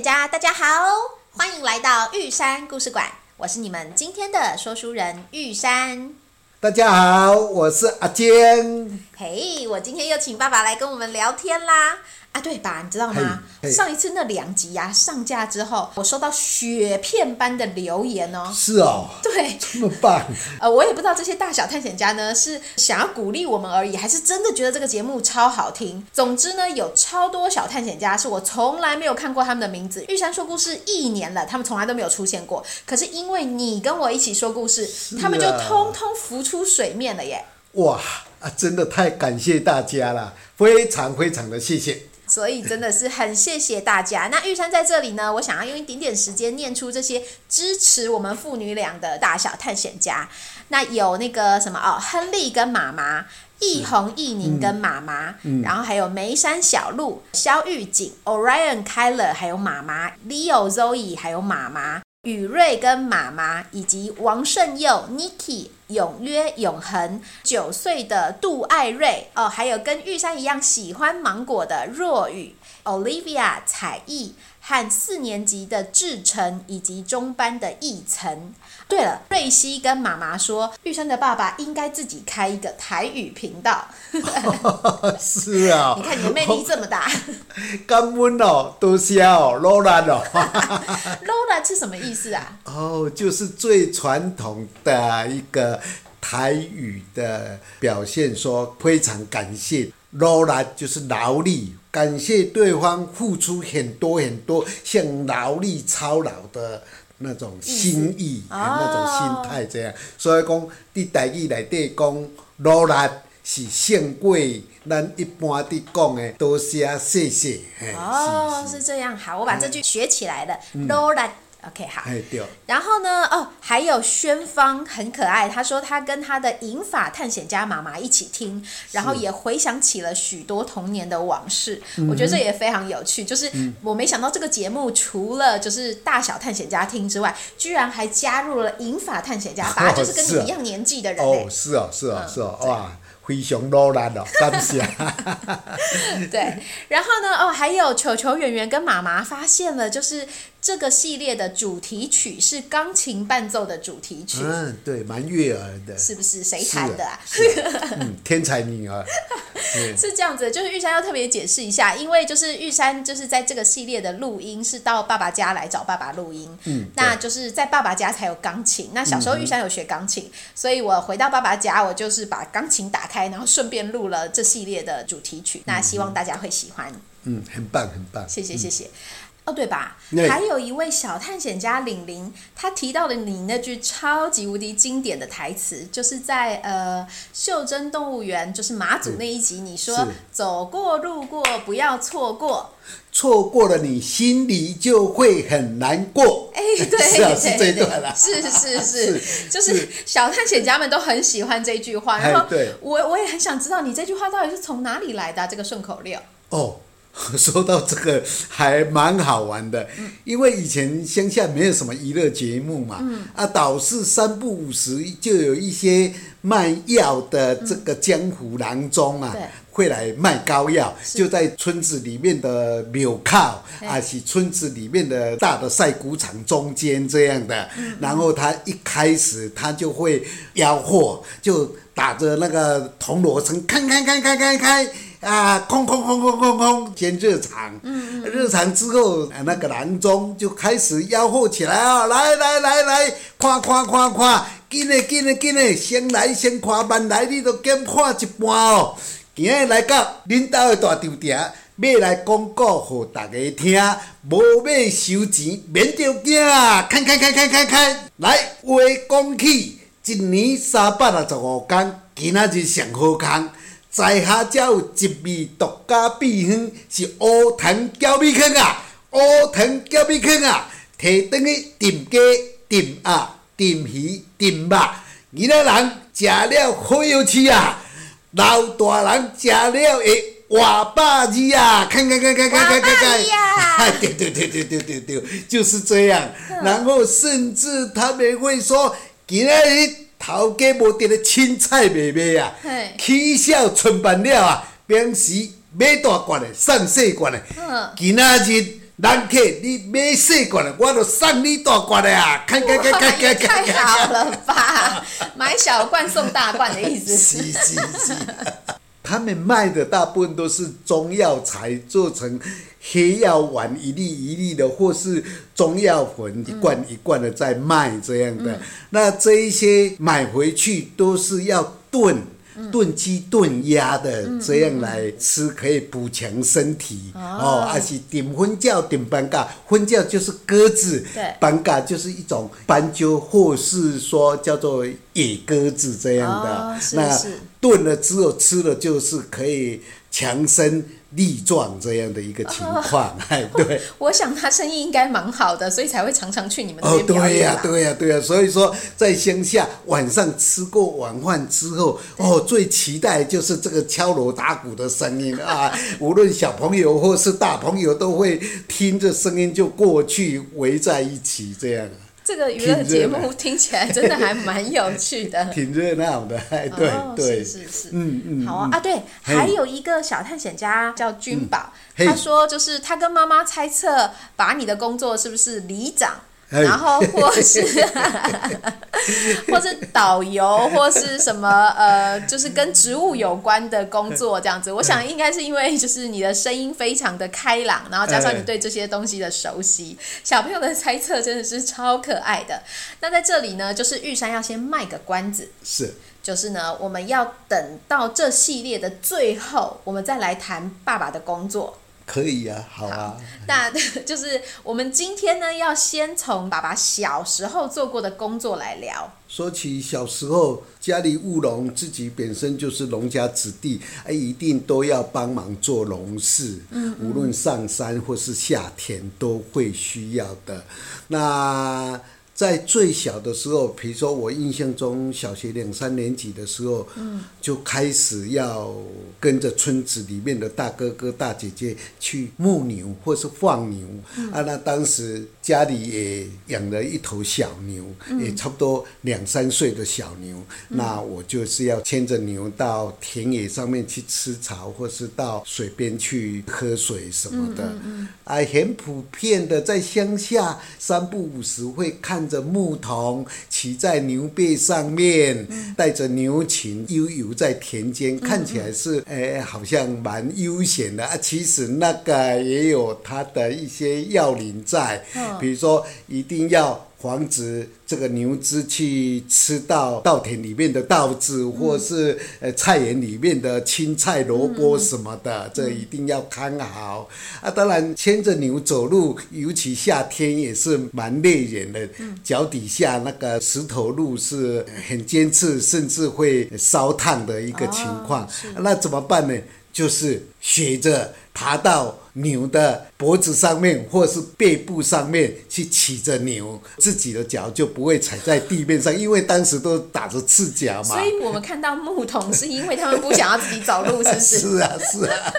家，大家好，欢迎来到玉山故事馆，我是你们今天的说书人玉山。大家好，我是阿坚。嘿，我今天又请爸爸来跟我们聊天啦。啊，对吧？你知道吗？上一次那两集呀、啊、上架之后，我收到雪片般的留言哦。是哦。对，这么棒。呃，我也不知道这些大小探险家呢是想要鼓励我们而已，还是真的觉得这个节目超好听。总之呢，有超多小探险家是我从来没有看过他们的名字。玉山说故事一年了，他们从来都没有出现过。可是因为你跟我一起说故事，啊、他们就通通浮出水面了耶！哇啊，真的太感谢大家了，非常非常的谢谢。所以真的是很谢谢大家。那玉山在这里呢，我想要用一点点时间念出这些支持我们父女俩的大小探险家。那有那个什么哦，亨利跟妈妈，易红、易宁跟妈妈，嗯、然后还有梅山小路、肖玉锦、Orion、Kyler，还有妈妈，Leo、Zoe，还有妈妈。宇瑞跟妈妈，以及王胜佑、Niki、永约、永恒，九岁的杜爱瑞哦，还有跟玉山一样喜欢芒果的若雨、Olivia、彩艺。和四年级的志成以及中班的奕晨。对了，瑞希跟妈妈说，玉山的爸爸应该自己开一个台语频道。是啊，你看你的魅力这么大。感恩哦，多谢哦，罗兰哦。罗兰是什么意思啊？哦，就是最传统的一个台语的表现，说非常感谢。罗兰就是劳力。感谢对方付出很多很多，像劳力操劳的那种心意，哦、那种心态，这样。所以讲，伫台语内底讲，努力是胜过咱一般伫讲的多谢谢谢。哦，是，这样。好，我把这句学起来了。努力、嗯。OK，好。然后呢？哦，还有宣芳很可爱。他说他跟他的银发探险家妈妈一起听，然后也回想起了许多童年的往事。我觉得这也非常有趣。就是我没想到这个节目除了就是大小探险家听之外，居然还加入了银发探险家，反 而就是跟你一样年纪的人。哦，是哦，是哦，是哦，哇。非常努力哦，感谢。对，然后呢？哦，还有球球圆圆跟妈妈发现了，就是这个系列的主题曲是钢琴伴奏的主题曲。嗯，对，蛮悦耳的。是不是？谁弹的啊？嗯，天才女儿。是这样子，就是玉山要特别解释一下，因为就是玉山就是在这个系列的录音是到爸爸家来找爸爸录音。嗯，那就是在爸爸家才有钢琴。那小时候玉山有学钢琴，嗯、所以我回到爸爸家，我就是把钢琴打开。然后顺便录了这系列的主题曲，那希望大家会喜欢。嗯，很棒，很棒。谢谢，谢谢。哦，对吧？还有一位小探险家玲玲，她提到了你那句超级无敌经典的台词，就是在呃袖珍动物园，就是马祖那一集，你说走过路过不要错过。错过了你，心里就会很难过。哎，对，是啊，是这一段啦。是是 是，就是小探险家们都很喜欢这句话。然后，我我也很想知道你这句话到底是从哪里来的这个顺口溜。哦，说到这个还蛮好玩的，因为以前乡下没有什么娱乐节目嘛，啊，导是三不五时就有一些卖药的这个江湖郎中啊。会来卖膏药，就在村子里面的庙口，还是村子里面的大的晒谷场中间这样的。嗯、然后他一开始他就会吆喝，就打着那个铜锣声，开开开开开开啊，空空空空空空，先热场。嗯、热场之后，那个郎中就开始吆喝起来啊，来来来来，看看看看，紧嘞紧嘞紧嘞，先来先看，慢来你都减看一半哦。今日来到恁兜的大场埕，要来广告互大家听，无要收钱，免着惊啊，开开开开开开，来话讲起，一年三百六十五天，今仔日上好康，在下才有一味独家秘方，是乌糖搅米糠啊，乌藤搅米糠啊，摕转去炖鸡、炖鸭、炖鱼、炖肉，囡仔人食了好有趣啊！老大人食了会活百日啊！看看看看看看看看，对对对对对对对，就是这样。然后甚至他们会说，今仔日头家无得了青菜卖卖啊，起小春办了啊，平时买大罐的，送细罐的。今仔日人客，你买细罐的，我就送你大罐的啊！看看看看看看，太好了吧？买小罐送大罐的意思。是是是。他们卖的大部分都是中药材做成黑药丸，一粒一粒的，或是中药粉一罐一罐的在卖这样的。嗯、那这一些买回去都是要炖。炖鸡炖鸭的这样来吃，可以补强身体哦。还是点粉饺、点斑嘎，粉饺就是鸽子，斑嘎就是一种斑鸠，或是说叫做野鸽子这样的。那炖了之后吃了就是可以强身。力壮这样的一个情况，哎，对，我想他生意应该蛮好的，所以才会常常去你们那边表。哦，对呀，对呀，对呀，所以说在乡下晚上吃过晚饭之后，哦，最期待就是这个敲锣打鼓的声音啊，无论小朋友或是大朋友都会听着声音就过去围在一起这样。这个娱乐节目听起来真的还蛮有趣的，挺热闹的，对、哦、对，是是是，嗯嗯，好啊啊，对，还有一个小探险家叫君宝，嗯、他说就是他跟妈妈猜测，把你的工作是不是里长？然后或是，或是导游，或是什么呃，就是跟植物有关的工作这样子。我想应该是因为就是你的声音非常的开朗，然后加上你对这些东西的熟悉，小朋友的猜测真的是超可爱的。那在这里呢，就是玉山要先卖个关子，是，就是呢，我们要等到这系列的最后，我们再来谈爸爸的工作。可以呀、啊，好啊。好，那就是我们今天呢，要先从爸爸小时候做过的工作来聊。说起小时候，家里务农，自己本身就是农家子弟，哎，一定都要帮忙做农事。嗯，嗯，无论上山或是下田，都会需要的。那。在最小的时候，比如说我印象中小学两三年级的时候，嗯，就开始要跟着村子里面的大哥哥大姐姐去牧牛或是放牛，嗯，啊，那当时家里也养了一头小牛，嗯，也差不多两三岁的小牛，嗯，那我就是要牵着牛到田野上面去吃草，或是到水边去喝水什么的，啊，很普遍的在乡下三不五时会看。着牧童骑在牛背上面，带着牛群悠游在田间，看起来是诶，好像蛮悠闲的啊。其实那个也有它的一些要领在，比如说一定要。防止这个牛只去吃到稻田里面的稻子，嗯、或是呃菜园里面的青菜、萝卜什么的，嗯、这一定要看好。啊，当然牵着牛走路，尤其夏天也是蛮累人的，嗯、脚底下那个石头路是很尖刺，甚至会烧烫的一个情况。哦、那怎么办呢？就是学着爬到牛的脖子上面，或是背部上面去骑着牛，自己的脚就不会踩在地面上，因为当时都打着赤脚嘛。所以我们看到牧童，是因为他们不想要自己走路，是不是？是啊，是啊。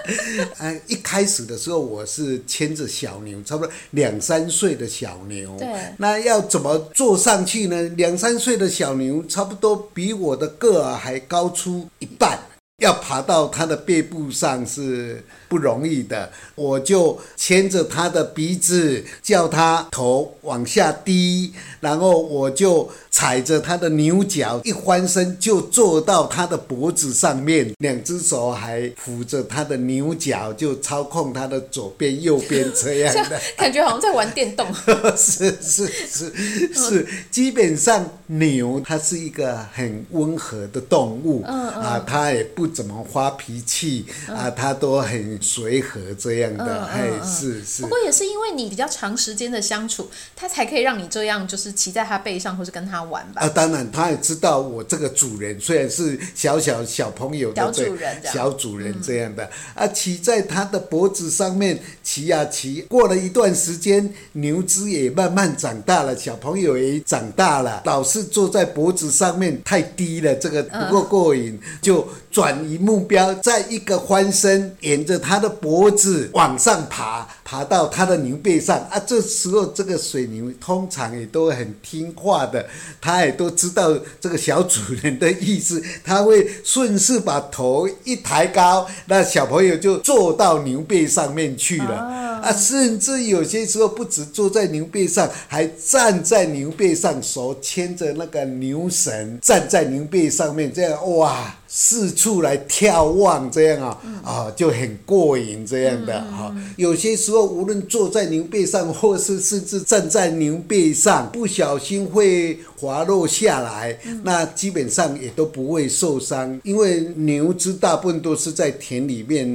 嗯，一开始的时候我是牵着小牛，差不多两三岁的小牛。对。那要怎么坐上去呢？两三岁的小牛，差不多比我的个儿还高出一半。要爬到它的背部上是不容易的，我就牵着他的鼻子，叫他头往下低，然后我就踩着他的牛角，一翻身就坐到他的脖子上面，两只手还扶着他的牛角，就操控他的左边、右边这样的，感觉好像在玩电动。是是是是，基本上牛它是一个很温和的动物，嗯嗯啊，它也不怎么发脾气啊，它都很。随和这样的，哎、嗯，是是。不过也是因为你比较长时间的相处，他才可以让你这样，就是骑在他背上，或是跟他玩吧。啊，当然，他也知道我这个主人虽然是小小小朋友的小主人，小主人这样的，嗯、啊，骑在他的脖子上面骑呀骑。过了一段时间，牛只也慢慢长大了，小朋友也长大了，老是坐在脖子上面太低了，这个不够过瘾，嗯、就转移目标，在一个翻身，沿着。他的脖子往上爬，爬到他的牛背上啊！这时候这个水牛通常也都很听话的，他也都知道这个小主人的意思，他会顺势把头一抬高，那小朋友就坐到牛背上面去了。啊，甚至有些时候不止坐在牛背上，还站在牛背上，手牵着那个牛绳，站在牛背上面，这样哇。四处来眺望，这样啊，啊就很过瘾，这样的哈。有些时候，无论坐在牛背上，或是甚至站在牛背上，不小心会滑落下来，那基本上也都不会受伤，因为牛只大部分都是在田里面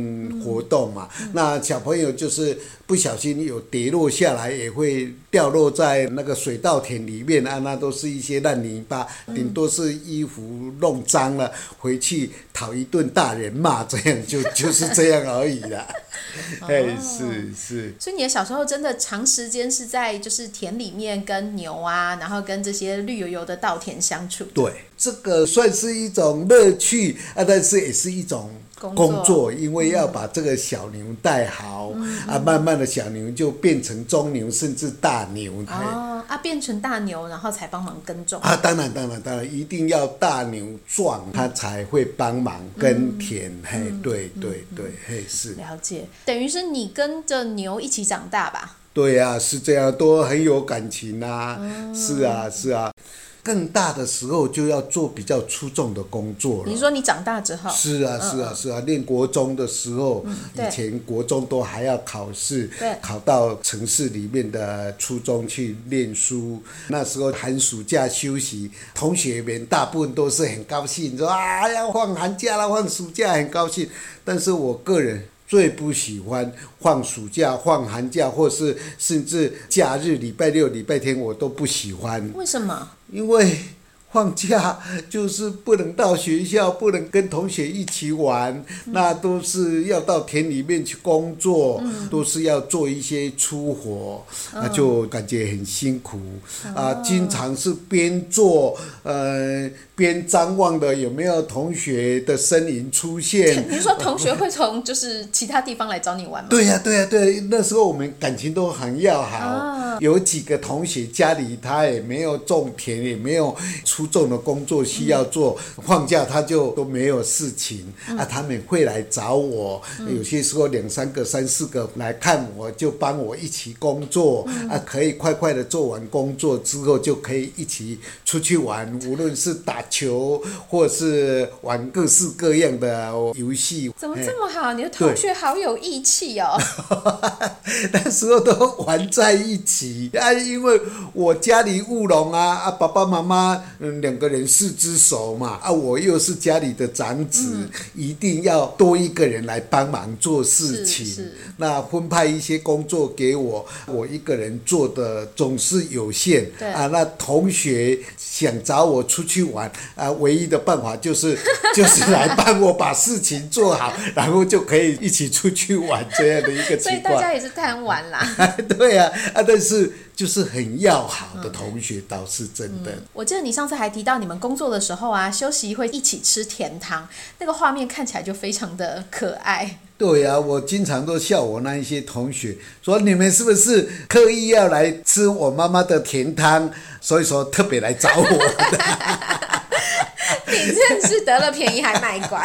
活动嘛。那小朋友就是不小心有跌落下来，也会掉落在那个水稻田里面啊，那都是一些烂泥巴，顶多是衣服弄脏了回去。去讨一顿大人骂，这样就 就是这样而已啦。哎、哦，是是。所以你的小时候真的长时间是在就是田里面跟牛啊，然后跟这些绿油油的稻田相处。对，这个算是一种乐趣啊，但是也是一种。工作，工作，因为要把这个小牛带好，嗯、啊，慢慢的小牛就变成中牛，甚至大牛。哦，啊，变成大牛，然后才帮忙耕种。啊，当然，当然，当然，一定要大牛壮，它才会帮忙耕田。嗯、嘿，对，对，对，嘿，是。了解，等于是你跟着牛一起长大吧？对呀、啊，是这样，都很有感情啊。嗯、是啊，是啊。更大的时候就要做比较出众的工作了。你说你长大之后？是啊，是啊，是啊。念国中的时候，嗯、以前国中都还要考试，考到城市里面的初中去念书。那时候寒暑假休息，同学们大部分都是很高兴，说啊要放寒假了，放暑假很高兴。但是我个人。最不喜欢放暑假、放寒假，或是甚至假日，礼拜六、礼拜天，我都不喜欢。为什么？因为。放假就是不能到学校，不能跟同学一起玩，那都是要到田里面去工作，都是要做一些粗活，那就感觉很辛苦啊。经常是边做呃边张望的有没有同学的身影出现。你说同学会从就是其他地方来找你玩吗？对呀对呀对，那时候我们感情都很要好，有几个同学家里他也没有种田，也没有出。众的工作需要做，放假他就都没有事情啊，他们会来找我，有些时候两三个、三四个来看我，就帮我一起工作啊，可以快快的做完工作之后，就可以一起出去玩，无论是打球或是玩各式各样的游戏。怎么这么好？你的同学好有义气哦！那时候都玩在一起啊，因为我家里务农啊，啊，爸爸妈妈嗯。两个人四只手嘛，啊，我又是家里的长子，嗯、一定要多一个人来帮忙做事情。那分派一些工作给我，我一个人做的总是有限。对啊，那同学想找我出去玩，啊，唯一的办法就是就是来帮我把事情做好，然后就可以一起出去玩这样的一个情况。所以大家也是贪玩啦。对啊，啊，但是。就是很要好的同学，倒是真的。我记得你上次还提到，你们工作的时候啊，休息会一起吃甜汤，那个画面看起来就非常的可爱。对呀，我经常都笑我那一些同学，说你们是不是刻意要来吃我妈妈的甜汤，所以说特别来找我的。你真是得了便宜还卖乖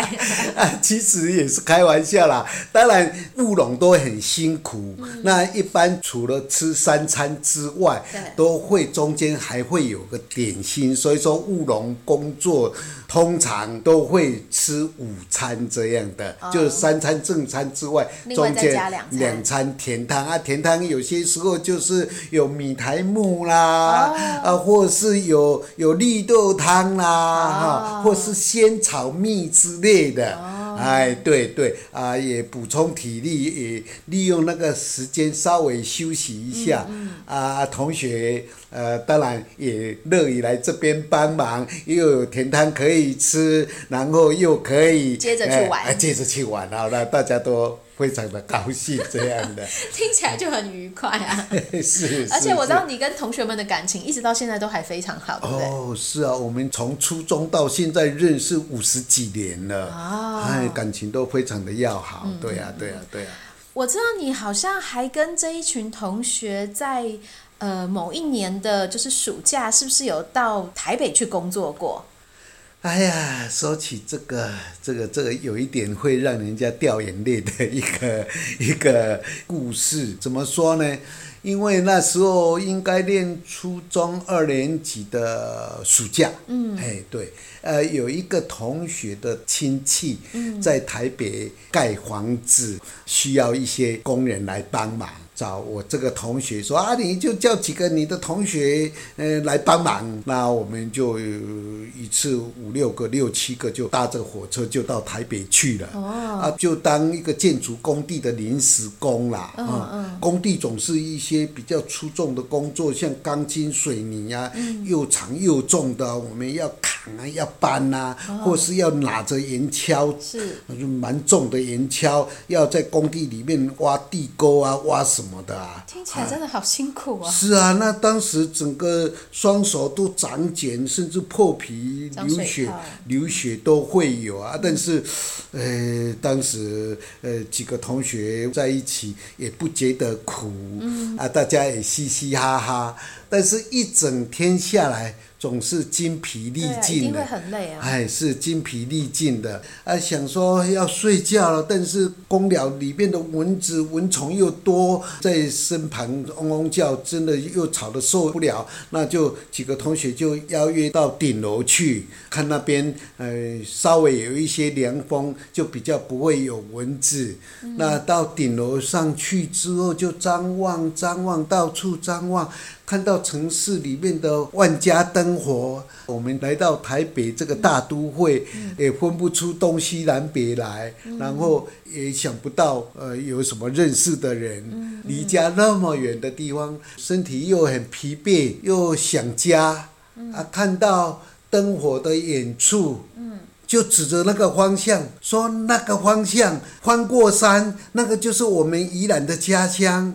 啊！其实也是开玩笑啦。当然务农都很辛苦，嗯、那一般除了吃三餐之外，都会中间还会有个点心。所以说务农工作通常都会吃午餐这样的，哦、就是三餐正餐之外，中间两餐甜汤啊。甜汤有些时候就是有米苔木啦，哦、啊，或是有有绿豆汤啦。哦或是仙草蜜之类的，哦、哎，对对，啊，也补充体力，也利用那个时间稍微休息一下。嗯嗯、啊，同学，呃，当然也乐意来这边帮忙，又有甜汤可以吃，然后又可以接着去玩，哎、接着去玩，好了，大家都。非常的高兴，这样的 听起来就很愉快啊！是，而且我知道你跟同学们的感情一直到现在都还非常好，对不对？哦，是啊，我们从初中到现在认识五十几年了，哦，哎，感情都非常的要好，嗯、对啊，对啊，对啊。我知道你好像还跟这一群同学在呃某一年的，就是暑假，是不是有到台北去工作过？哎呀，说起这个，这个，这个有一点会让人家掉眼泪的一个 一个故事，怎么说呢？因为那时候应该念初中二年级的暑假，嗯，哎，对，呃，有一个同学的亲戚在台北盖房子，需要一些工人来帮忙。找我这个同学说啊，你就叫几个你的同学，呃，来帮忙。那我们就一次五六个、六七个，就搭着火车就到台北去了。哦。啊，就当一个建筑工地的临时工啦。嗯嗯。工地总是一些比较粗重的工作，像钢筋、水泥啊，又长又重的，我们要扛啊，要搬啊，或是要拿着圆锹，蛮重的圆锹，要在工地里面挖地沟啊，挖什么。什么的啊？听起来真的好辛苦啊！是啊，那当时整个双手都长茧，甚至破皮、流血、流血都会有啊。但是，呃，当时呃几个同学在一起也不觉得苦，嗯、啊，大家也嘻嘻哈哈。但是，一整天下来。总是精疲力尽的，啊很累啊、哎，是精疲力尽的。啊，想说要睡觉了，但是公寮里面的蚊子、蚊虫又多，在身旁嗡嗡叫，真的又吵得受不了。那就几个同学就邀约到顶楼去，看那边，呃，稍微有一些凉风，就比较不会有蚊子。嗯、那到顶楼上去之后，就张望、张望，到处张望。看到城市里面的万家灯火，我们来到台北这个大都会，也分不出东西南北来，然后也想不到呃有什么认识的人，离家那么远的地方，身体又很疲惫，又想家，啊，看到灯火的远处，就指着那个方向说：“那个方向，翻过山，那个就是我们宜兰的家乡。”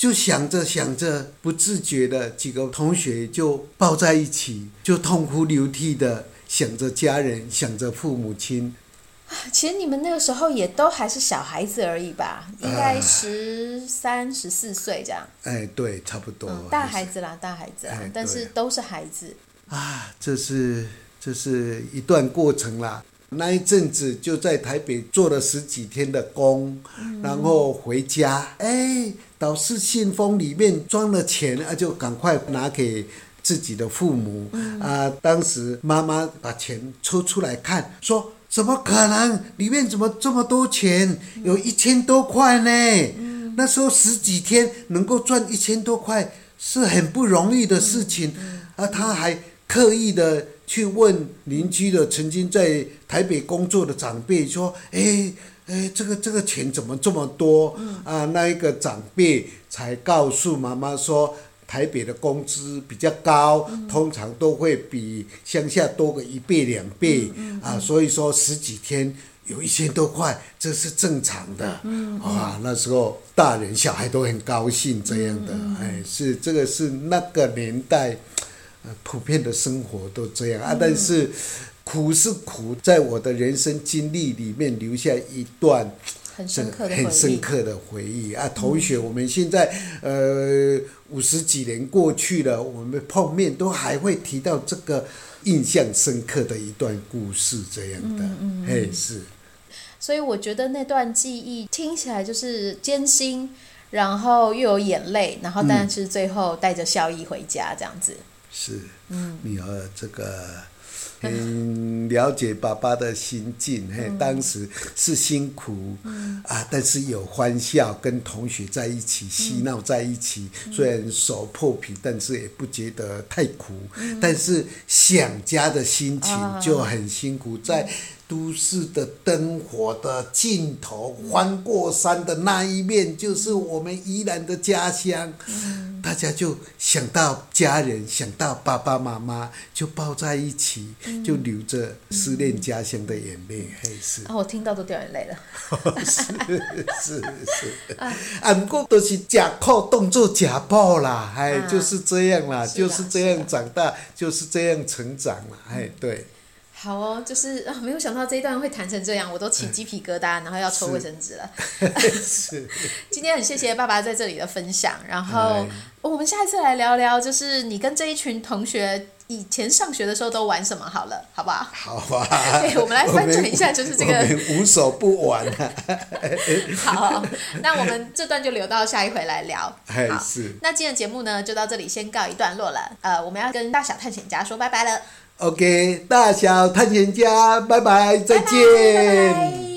就想着想着，不自觉的几个同学就抱在一起，就痛哭流涕的想着家人，想着父母亲。其实你们那个时候也都还是小孩子而已吧，应该十三、十四岁这样。哎，对，差不多。嗯，大孩子啦，大孩子啦，但是都是孩子。啊，这是这是一段过程啦。那一阵子就在台北做了十几天的工，嗯、然后回家，哎，导师信封里面装了钱，啊，就赶快拿给自己的父母。嗯、啊，当时妈妈把钱抽出来看，说：“怎么可能？里面怎么这么多钱？有一千多块呢？嗯、那时候十几天能够赚一千多块是很不容易的事情。嗯”啊，他还刻意的。去问邻居的曾经在台北工作的长辈说：“哎哎，这个这个钱怎么这么多？”啊，那一个长辈才告诉妈妈说：“台北的工资比较高，通常都会比乡下多个一倍两倍啊，所以说十几天有一千多块，这是正常的。”啊，那时候大人小孩都很高兴这样的，哎，是这个是那个年代。普遍的生活都这样啊，但是苦是苦，在我的人生经历里面留下一段很深刻的很深刻的回忆啊。同学，我们现在呃五十几年过去了，我们碰面都还会提到这个印象深刻的一段故事，这样的嗯，嘿，是。所以我觉得那段记忆听起来就是艰辛，然后又有眼泪，然后但是最后带着笑意回家这样子。是，嗯女儿这个很了解爸爸的心境，嘿，嗯、当时是辛苦，嗯、啊，但是有欢笑，跟同学在一起嬉闹在一起，嗯、虽然手破皮，但是也不觉得太苦，嗯、但是想家的心情就很辛苦，啊、在。都市的灯火的尽头，翻过山的那一面，就是我们宜兰的家乡。嗯、大家就想到家人，想到爸爸妈妈，就抱在一起，嗯、就流着思念家乡的眼泪。嘿，是。啊，我听到都掉眼泪了。是是是。啊，不过都是假扣动作假抱啦，哎，啊、就是这样啦，就是这样长大，就是这样成长啦，哎，对。好哦，就是啊，没有想到这一段会谈成这样，我都起鸡皮疙瘩，然后要抽卫生纸了。是。今天很谢谢爸爸在这里的分享，然后我们下一次来聊聊，就是你跟这一群同学以前上学的时候都玩什么好了，好不好？好啊。对，我们来翻转一下，就是这个。无所不玩啊。好，那我们这段就留到下一回来聊。好，是。那今天的节目呢，就到这里先告一段落了。呃，我们要跟大小探险家说拜拜了。OK，大小探险家，拜拜，再见。